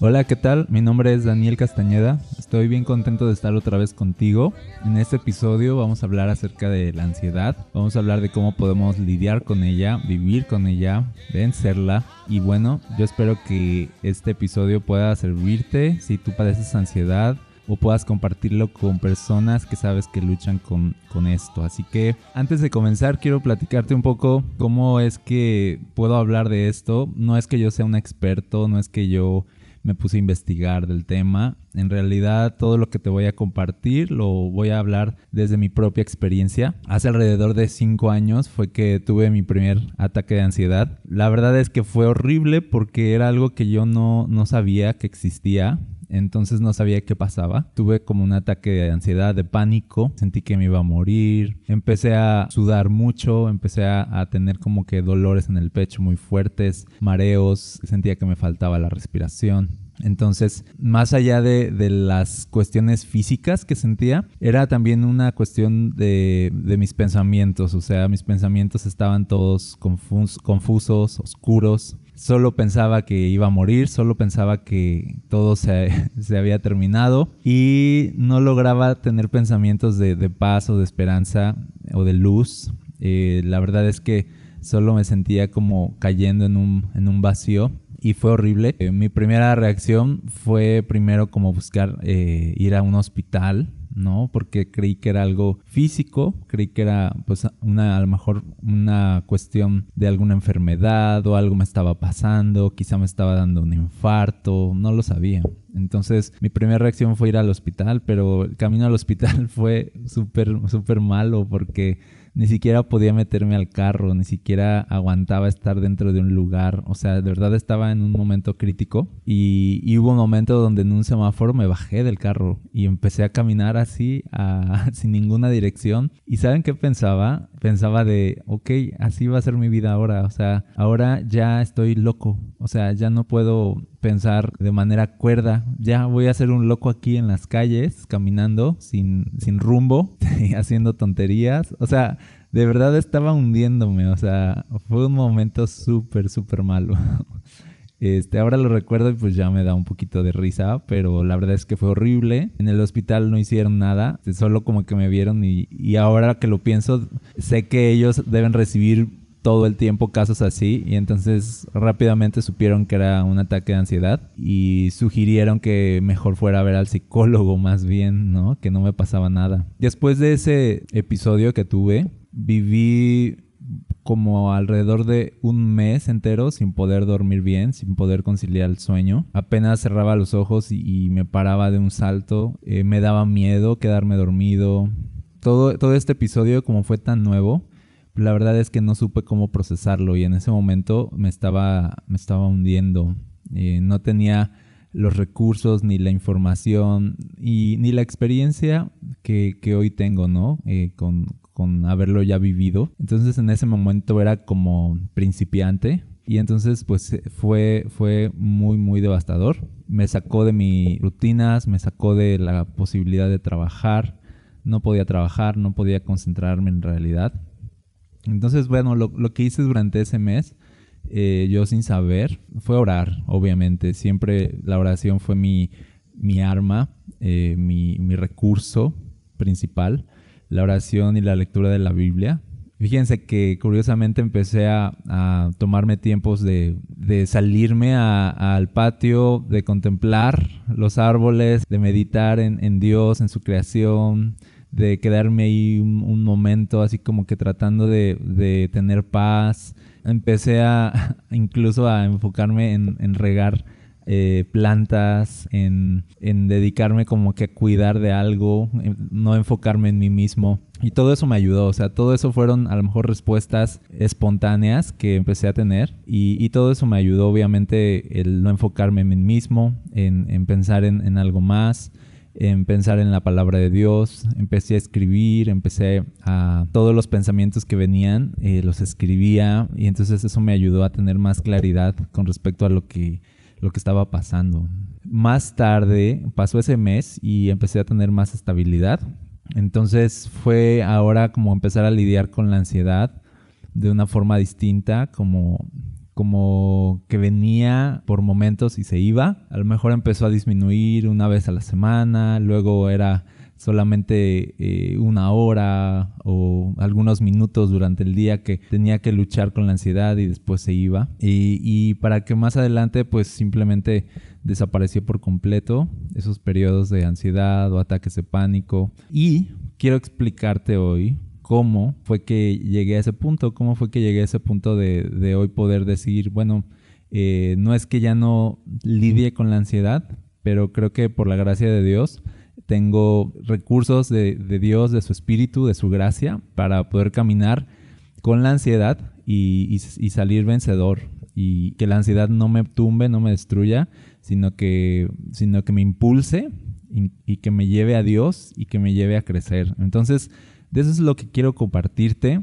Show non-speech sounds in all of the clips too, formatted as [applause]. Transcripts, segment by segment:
Hola, ¿qué tal? Mi nombre es Daniel Castañeda. Estoy bien contento de estar otra vez contigo. En este episodio vamos a hablar acerca de la ansiedad. Vamos a hablar de cómo podemos lidiar con ella, vivir con ella, vencerla. Y bueno, yo espero que este episodio pueda servirte si tú padeces ansiedad o puedas compartirlo con personas que sabes que luchan con, con esto. Así que antes de comenzar quiero platicarte un poco cómo es que puedo hablar de esto. No es que yo sea un experto, no es que yo me puse a investigar del tema. En realidad todo lo que te voy a compartir lo voy a hablar desde mi propia experiencia. Hace alrededor de 5 años fue que tuve mi primer ataque de ansiedad. La verdad es que fue horrible porque era algo que yo no, no sabía que existía. Entonces no sabía qué pasaba. Tuve como un ataque de ansiedad, de pánico. Sentí que me iba a morir. Empecé a sudar mucho. Empecé a, tener como que dolores en el pecho muy fuertes, mareos. Sentía que me faltaba la respiración. Entonces, más allá de, las cuestiones físicas que sentía, era también una cuestión de, mis pensamientos. O sea, mis pensamientos estaban todos confus confusos, oscuros. Solo pensaba que iba a morir, solo pensaba que todo se, [laughs] se había terminado y no lograba tener pensamientos de, de paz o de esperanza o de luz. Eh, la verdad es que solo me sentía como cayendo en un, en un vacío y fue horrible. Eh, mi primera reacción fue primero como buscar eh, ir a un hospital, ¿no? Porque creí que era algo físico, creí que era pues una a lo mejor una cuestión de alguna enfermedad o algo me estaba pasando, quizá me estaba dando un infarto, no lo sabía. Entonces mi primera reacción fue ir al hospital, pero el camino al hospital [laughs] fue súper, súper malo porque ni siquiera podía meterme al carro, ni siquiera aguantaba estar dentro de un lugar. O sea, de verdad estaba en un momento crítico. Y, hubo un momento donde en un semáforo me bajé del carro y empecé a caminar así, [laughs] sin ninguna dirección. ¿Y saben qué pensaba? Pensaba de, ok, así va a ser mi vida ahora. O sea, ahora ya estoy loco. O sea, ya no puedo pensar de manera cuerda. Ya voy a ser un loco aquí en las calles, caminando sin, sin rumbo, [laughs] haciendo tonterías. O sea, de verdad estaba hundiéndome. O sea, fue un momento súper, súper malo. [laughs] Este, ahora lo recuerdo y pues ya me da un poquito de risa, pero la verdad es que fue horrible. En el hospital no hicieron nada, solo como que me vieron y, y ahora que lo pienso, sé que ellos deben recibir todo el tiempo casos así y entonces rápidamente supieron que era un ataque de ansiedad y sugirieron que mejor fuera a ver al psicólogo más bien, ¿no? Que no me pasaba nada. Después de ese episodio que tuve, viví como alrededor de un mes entero sin poder dormir bien, sin poder conciliar el sueño. Apenas cerraba los ojos y, me paraba de un salto. Eh, me daba miedo quedarme dormido. Todo, todo este episodio, como fue tan nuevo, la verdad es que no supe cómo procesarlo y en ese momento me estaba, me estaba hundiendo. Eh, no tenía los recursos, ni la información, y ni la experiencia que, que hoy tengo, ¿no? Eh, con, con haberlo ya vivido. Entonces en ese momento era como principiante. Y entonces pues fue, fue muy muy devastador. Me sacó de mis rutinas, me sacó de la posibilidad de trabajar. No podía trabajar, no podía concentrarme en realidad. Entonces, bueno, lo, que hice durante ese mes, eh, yo sin saber, fue orar, obviamente. Siempre la oración fue mi, mi arma, eh, mi, mi, recurso principal, la oración y la lectura de la Biblia. Fíjense que curiosamente empecé a, tomarme tiempos de, de salirme al patio, de contemplar los árboles, de meditar en Dios, en su creación, de quedarme ahí un, momento así como que tratando de, de tener paz. Empecé a [laughs] incluso a enfocarme en, en regar eh, plantas, en, en dedicarme como que a cuidar de algo, no enfocarme en mí mismo. Y todo eso me ayudó, o sea, todo eso fueron a lo mejor respuestas espontáneas que empecé a tener y, y todo eso me ayudó obviamente el no enfocarme en mí mismo, en, en pensar en, en algo más, en pensar en la palabra de Dios, empecé a escribir, empecé a todos los pensamientos que venían, eh, los escribía y entonces eso me ayudó a tener más claridad con respecto a lo que, lo que estaba pasando. Más tarde pasó ese mes y empecé a tener más estabilidad. Entonces fue ahora como empezar a lidiar con la ansiedad de una forma distinta, como como que venía por momentos y se iba. A lo mejor empezó a disminuir una vez a la semana, luego era solamente eh, una hora o algunos minutos durante el día que tenía que luchar con la ansiedad y después se iba. Y, y para que más adelante pues simplemente desapareció por completo esos periodos de ansiedad o ataques de pánico. Y quiero explicarte hoy cómo fue que llegué a ese punto, cómo fue que llegué a ese punto de, hoy poder decir, bueno, eh, no es que ya no lidie con la ansiedad, pero creo que por la gracia de Dios tengo recursos de, Dios, de su espíritu, de su gracia, para poder caminar con la ansiedad y salir vencedor. Y que la ansiedad no me tumbe, no me destruya, sino que, sino que me impulse y, y que me lleve a Dios y que me lleve a crecer. Entonces, de eso es lo que quiero compartirte,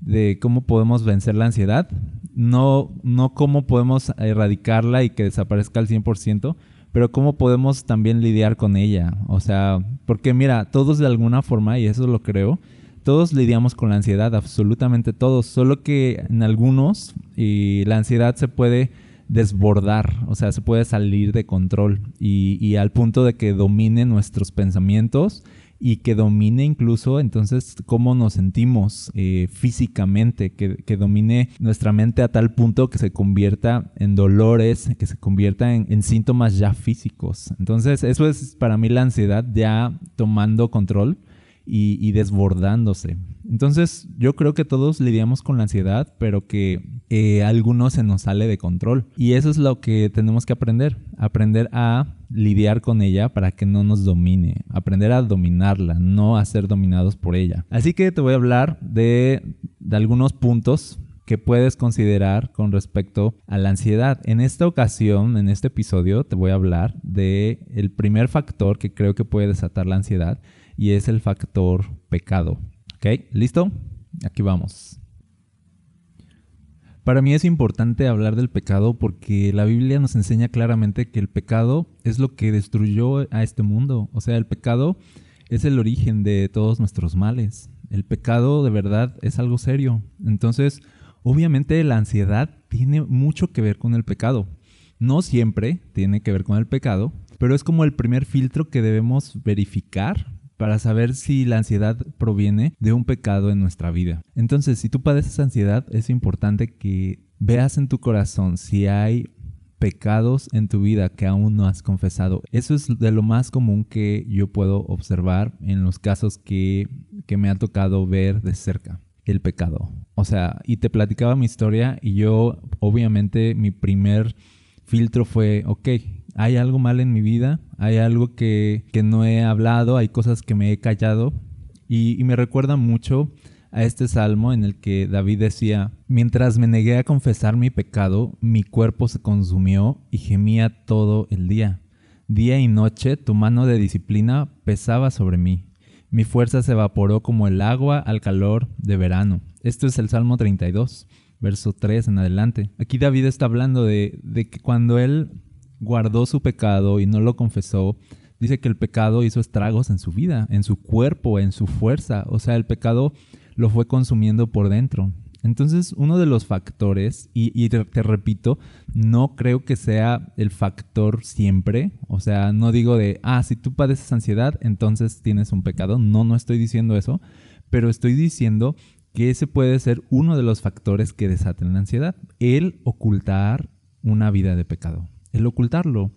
de cómo podemos vencer la ansiedad, no, no cómo podemos erradicarla y que desaparezca al 100%, pero cómo podemos también lidiar con ella. O sea, porque mira, todos de alguna forma, y eso lo creo, todos lidiamos con la ansiedad, absolutamente todos, solo que en algunos y la ansiedad se puede desbordar, o sea, se puede salir de control y, y al punto de que domine nuestros pensamientos y que domine incluso entonces cómo nos sentimos eh, físicamente, que, domine nuestra mente a tal punto que se convierta en dolores, que se convierta en, síntomas ya físicos. Entonces eso es para mí la ansiedad ya tomando control y, desbordándose. Entonces yo creo que todos lidiamos con la ansiedad, pero que eh, algunos se nos sale de control. Y eso es lo que tenemos que aprender, aprender a lidiar con ella para que no nos domine, aprender a dominarla, no a ser dominados por ella. Así que te voy a hablar de, algunos puntos que puedes considerar con respecto a la ansiedad. En esta ocasión, en este episodio, te voy a hablar de primer factor que creo que puede desatar la ansiedad y es el factor pecado. ¿Ok? ¿Listo? Aquí vamos. Para mí es importante hablar del pecado porque la Biblia nos enseña claramente que el pecado es lo que destruyó a este mundo. O sea, el pecado es el origen de todos nuestros males. El pecado de verdad es algo serio. Entonces, obviamente la ansiedad tiene mucho que ver con el pecado. No siempre tiene que ver con el pecado, pero es como el primer filtro que debemos verificar para saber si la ansiedad proviene de un pecado en nuestra vida. Entonces, si tú padeces ansiedad, es importante que veas en tu corazón si hay pecados en tu vida que aún no has confesado. Eso es de lo más común que yo puedo observar en los casos que, que me ha tocado ver de cerca. El pecado. O sea, y te platicaba mi historia y yo, obviamente, mi primer filtro fue, ok, hay algo mal en mi vida, hay algo que, que no he hablado, hay cosas que me he callado y, me recuerda mucho a este salmo en el que David decía, mientras me negué a confesar mi pecado, mi cuerpo se consumió y gemía todo el día. Día y noche tu mano de disciplina pesaba sobre mí. Mi fuerza se evaporó como el agua al calor de verano. Esto es el Salmo 32, verso 3 en adelante. Aquí David está hablando de, de que cuando él guardó su pecado y no lo confesó, dice que el pecado hizo estragos en su vida, en su cuerpo, en su fuerza. O sea, el pecado lo fue consumiendo por dentro. Entonces, uno de los factores, y, te, te, repito, no creo que sea el factor siempre. O sea, no digo de, ah, si tú padeces ansiedad, entonces tienes un pecado. No, no estoy diciendo eso. Pero estoy diciendo que ese puede ser uno de los factores que desaten la ansiedad. El ocultar una vida de pecado el ocultarlo.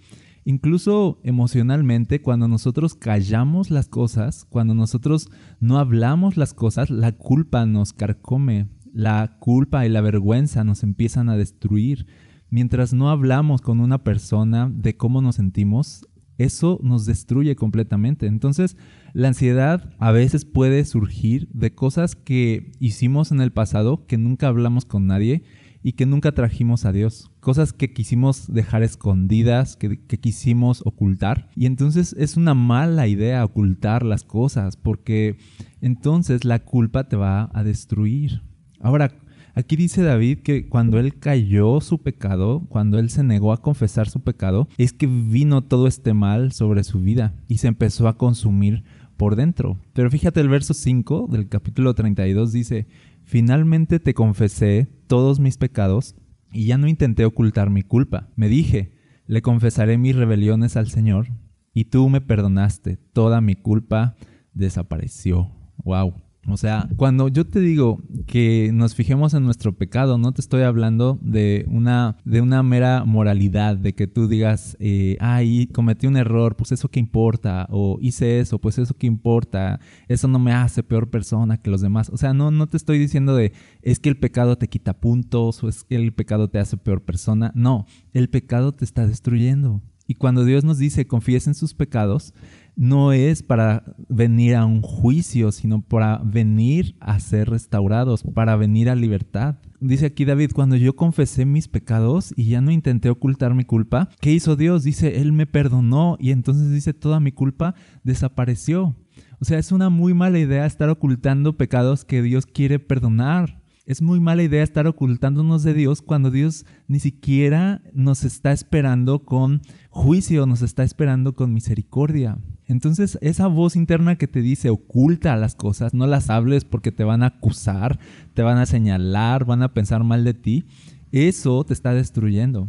Incluso emocionalmente, cuando nosotros callamos las cosas, cuando nosotros no hablamos las cosas, la culpa nos carcome, la culpa y la vergüenza nos empiezan a destruir. mientras no hablamos con una persona de cómo nos sentimos, eso nos destruye completamente. Entonces, la ansiedad a veces puede surgir de cosas que hicimos en el pasado, que nunca hablamos con nadie y que nunca trajimos a Dios. Cosas que quisimos dejar escondidas, que, quisimos ocultar. Y entonces es una mala idea ocultar las cosas, porque entonces la culpa te va a destruir. Ahora, Aquí dice David que cuando él cayó su pecado, cuando él se negó a confesar su pecado, es que vino todo este mal sobre su vida y se empezó a consumir por dentro. Pero fíjate el verso 5 del capítulo 32 dice, finalmente te confesé todos mis pecados y ya no intenté ocultar mi culpa. Me dije, le confesaré mis rebeliones al Señor y tú me perdonaste, toda mi culpa desapareció. Wow. O sea, cuando yo te digo que nos fijemos en nuestro pecado, no te estoy hablando de una, de una mera moralidad, de que tú digas, eh, ay, cometí un error, pues eso qué importa, o hice eso, pues eso qué importa, eso no me hace peor persona que los demás. O sea, no, no te estoy diciendo de, es que el pecado te quita puntos, o es que el pecado te hace peor persona. No, el pecado te está destruyendo. Y cuando Dios nos dice confiesen sus pecados, no es para venir a un juicio, sino para venir a ser restaurados, para venir a libertad. Dice aquí David, cuando yo confesé mis pecados y ya no intenté ocultar mi culpa, ¿qué hizo Dios? Dice, Él me perdonó y entonces dice, toda mi culpa desapareció. O sea, es una muy mala idea estar ocultando pecados que Dios quiere perdonar. Es muy mala idea estar ocultándonos de Dios cuando Dios ni siquiera nos está esperando con juicio, nos está esperando con misericordia. Entonces, esa voz interna que te dice oculta las cosas, no las hables porque te van a acusar, te van a señalar, van a pensar mal de ti, eso te está destruyendo.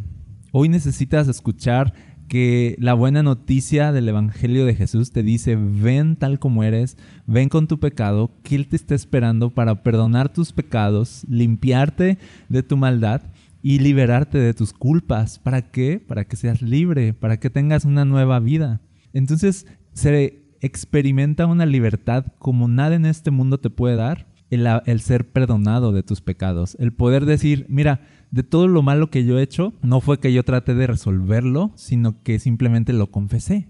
Hoy necesitas escuchar que la buena noticia del Evangelio de Jesús te dice, ven tal como eres, ven con tu pecado, que Él te está esperando para perdonar tus pecados, limpiarte de tu maldad y liberarte de tus culpas. ¿Para qué? Para que seas libre, para que tengas una nueva vida. Entonces, se experimenta una libertad como nada en este mundo te puede dar, el, el, ser perdonado de tus pecados, el poder decir, mira, de todo lo malo que yo he hecho, no fue que yo trate de resolverlo, sino que simplemente lo confesé.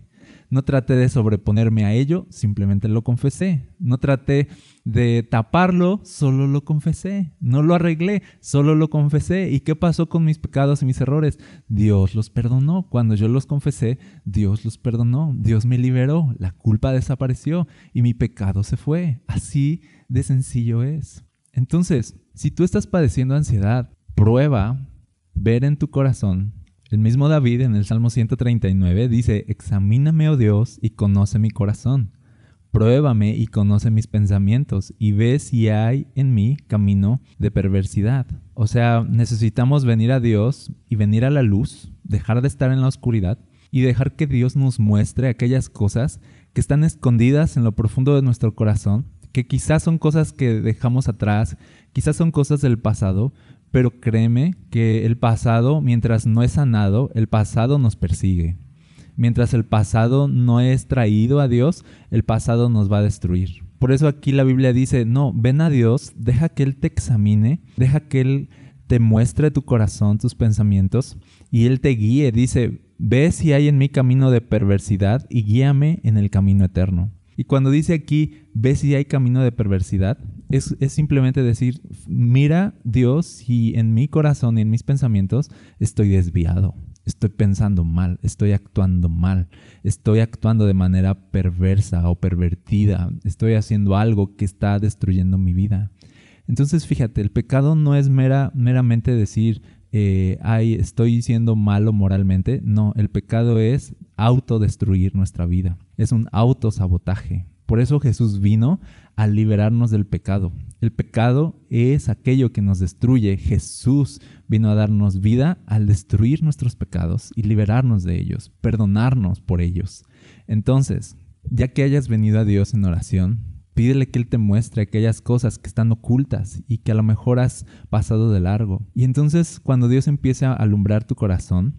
No traté de sobreponerme a ello, simplemente lo confesé. No traté de taparlo, solo lo confesé. No lo arreglé, solo lo confesé. ¿Y qué pasó con mis pecados y mis errores? Dios los perdonó. Cuando yo los confesé, Dios los perdonó. Dios me liberó. La culpa desapareció y mi pecado se fue. Así de sencillo es. Entonces, si tú estás padeciendo ansiedad, prueba ver en tu corazón el mismo David en el Salmo 139 dice, Examíname, oh Dios, y conoce mi corazón. Pruébame y conoce mis pensamientos y ve si hay en mí camino de perversidad. O sea, necesitamos venir a Dios y venir a la luz, dejar de estar en la oscuridad y dejar que Dios nos muestre aquellas cosas que están escondidas en lo profundo de nuestro corazón, que quizás son cosas que dejamos atrás, quizás son cosas del pasado, pero créeme que el pasado, mientras no es sanado, el pasado nos persigue. Mientras el pasado no es traído a Dios, el pasado nos va a destruir. Por eso aquí la Biblia dice, no, ven a Dios, deja que Él te examine, deja que Él te muestre tu corazón, tus pensamientos, y Él te guíe. Dice, ve si hay en mi camino de perversidad y guíame en el camino eterno. Y cuando dice aquí, ve si hay camino de perversidad, es, simplemente decir, mira Dios si en mi corazón y en mis pensamientos estoy desviado, estoy pensando mal, estoy actuando mal, estoy actuando de manera perversa o pervertida, estoy haciendo algo que está destruyendo mi vida. Entonces fíjate, el pecado no es mera, meramente decir, eh, ay, estoy siendo malo moralmente. No, el pecado es autodestruir nuestra vida. Es un autosabotaje. Por eso Jesús vino a liberarnos del pecado. El pecado es aquello que nos destruye. Jesús vino a darnos vida al destruir nuestros pecados y liberarnos de ellos, perdonarnos por ellos. Entonces, ya que hayas venido a Dios en oración, Pídele que Él te muestre aquellas cosas que están ocultas y que a lo mejor has pasado de largo. Y entonces cuando Dios empiece a alumbrar tu corazón,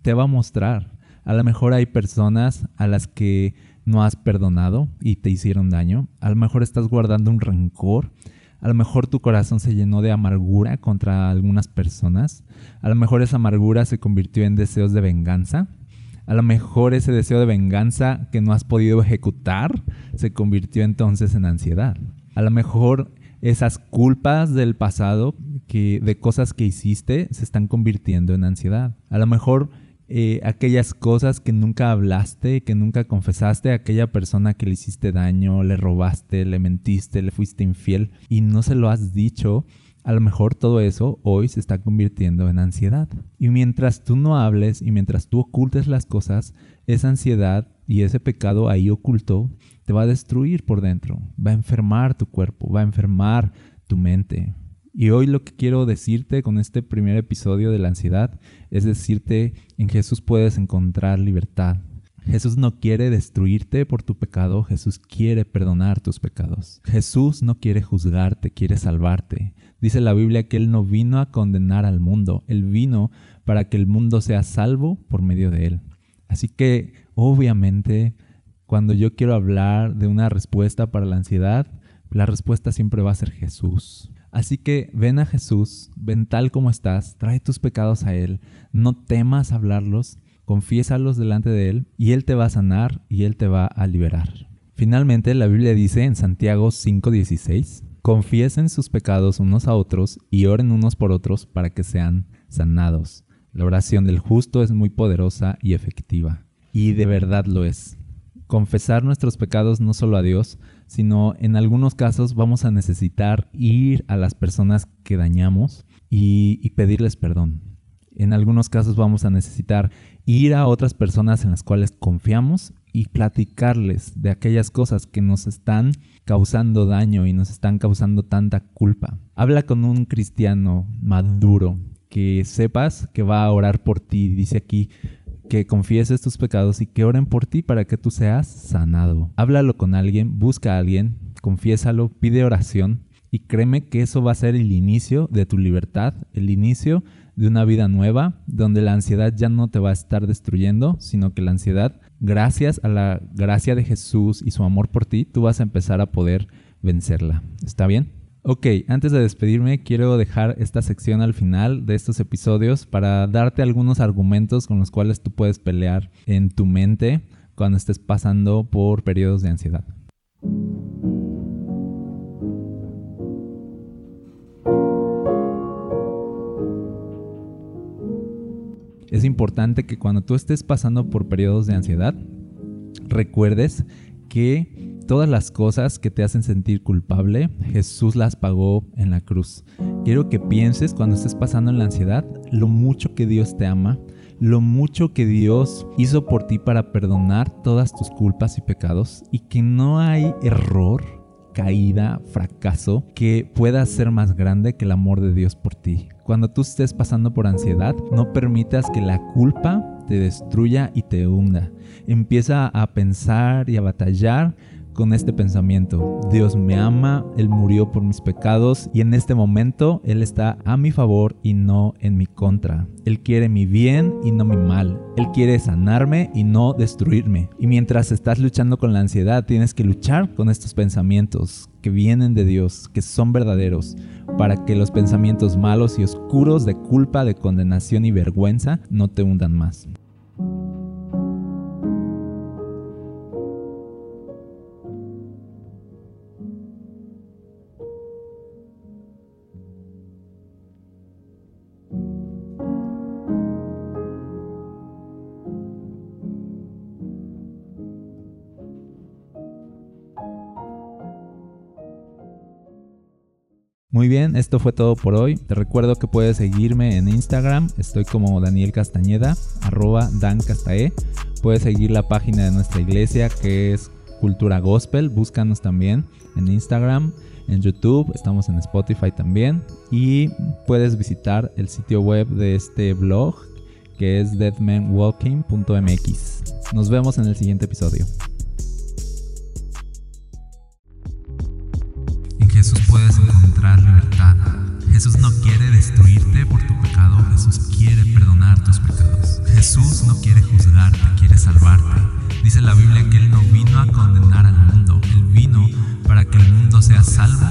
te va a mostrar. A lo mejor hay personas a las que no has perdonado y te hicieron daño. A lo mejor estás guardando un rencor. A lo mejor tu corazón se llenó de amargura contra algunas personas. A lo mejor esa amargura se convirtió en deseos de venganza. A lo mejor ese deseo de venganza que no has podido ejecutar se convirtió entonces en ansiedad. A lo mejor esas culpas del pasado que de cosas que hiciste se están convirtiendo en ansiedad. A lo mejor eh, aquellas cosas que nunca hablaste, que nunca confesaste a aquella persona que le hiciste daño, le robaste, le mentiste, le fuiste infiel y no se lo has dicho, a lo mejor todo eso hoy se está convirtiendo en ansiedad. Y mientras tú no hables y mientras tú ocultes las cosas, esa ansiedad y ese pecado ahí oculto te va a destruir por dentro, va a enfermar tu cuerpo, va a enfermar tu mente. Y hoy lo que quiero decirte con este primer episodio de la ansiedad es decirte, en Jesús puedes encontrar libertad. Jesús no quiere destruirte por tu pecado, Jesús quiere perdonar tus pecados. Jesús no quiere juzgarte, quiere salvarte. Dice la Biblia que Él no vino a condenar al mundo, Él vino para que el mundo sea salvo por medio de Él. Así que, obviamente, cuando yo quiero hablar de una respuesta para la ansiedad, la respuesta siempre va a ser Jesús. Así que ven a Jesús, ven tal como estás, trae tus pecados a Él, no temas hablarlos, confiésalos delante de Él y Él te va a sanar y Él te va a liberar. Finalmente, la Biblia dice en Santiago 5:16, confiesen sus pecados unos a otros y oren unos por otros para que sean sanados. La oración del justo es muy poderosa y efectiva. Y de verdad lo es. Confesar nuestros pecados no solo a Dios, sino en algunos casos vamos a necesitar ir a las personas que dañamos y, y pedirles perdón. En algunos casos vamos a necesitar ir a otras personas en las cuales confiamos y platicarles de aquellas cosas que nos están causando daño y nos están causando tanta culpa. Habla con un cristiano maduro que sepas que va a orar por ti. Dice aquí que confieses tus pecados y que oren por ti para que tú seas sanado. Háblalo con alguien, busca a alguien, confiésalo, pide oración y créeme que eso va a ser el inicio de tu libertad, el inicio de una vida nueva, donde la ansiedad ya no te va a estar destruyendo, sino que la ansiedad, gracias a la gracia de Jesús y su amor por ti, tú vas a empezar a poder vencerla. ¿Está bien? Ok, antes de despedirme, quiero dejar esta sección al final de estos episodios para darte algunos argumentos con los cuales tú puedes pelear en tu mente cuando estés pasando por periodos de ansiedad. Es importante que cuando tú estés pasando por periodos de ansiedad, recuerdes que todas las cosas que te hacen sentir culpable, Jesús las pagó en la cruz. Quiero que pienses cuando estés pasando en la ansiedad lo mucho que Dios te ama, lo mucho que Dios hizo por ti para perdonar todas tus culpas y pecados y que no hay error, caída, fracaso que pueda ser más grande que el amor de Dios por ti. Cuando tú estés pasando por ansiedad, no permitas que la culpa te destruya y te hunda. Empieza a pensar y a batallar con este pensamiento. Dios me ama, Él murió por mis pecados y en este momento Él está a mi favor y no en mi contra. Él quiere mi bien y no mi mal. Él quiere sanarme y no destruirme. Y mientras estás luchando con la ansiedad, tienes que luchar con estos pensamientos que vienen de Dios, que son verdaderos, para que los pensamientos malos y oscuros de culpa, de condenación y vergüenza no te hundan más. Muy bien, esto fue todo por hoy. Te recuerdo que puedes seguirme en Instagram. Estoy como Daniel Castañeda, arroba Dan Castae. Puedes seguir la página de nuestra iglesia que es Cultura Gospel. Búscanos también en Instagram, en YouTube. Estamos en Spotify también. Y puedes visitar el sitio web de este blog que es deadmanwalking.mx. Nos vemos en el siguiente episodio. Jesús puedes encontrar libertad. Jesús no quiere destruirte por tu pecado, Jesús quiere perdonar tus pecados. Jesús no quiere juzgarte, quiere salvarte. Dice la Biblia que Él no vino a condenar al mundo, Él vino para que el mundo sea salvo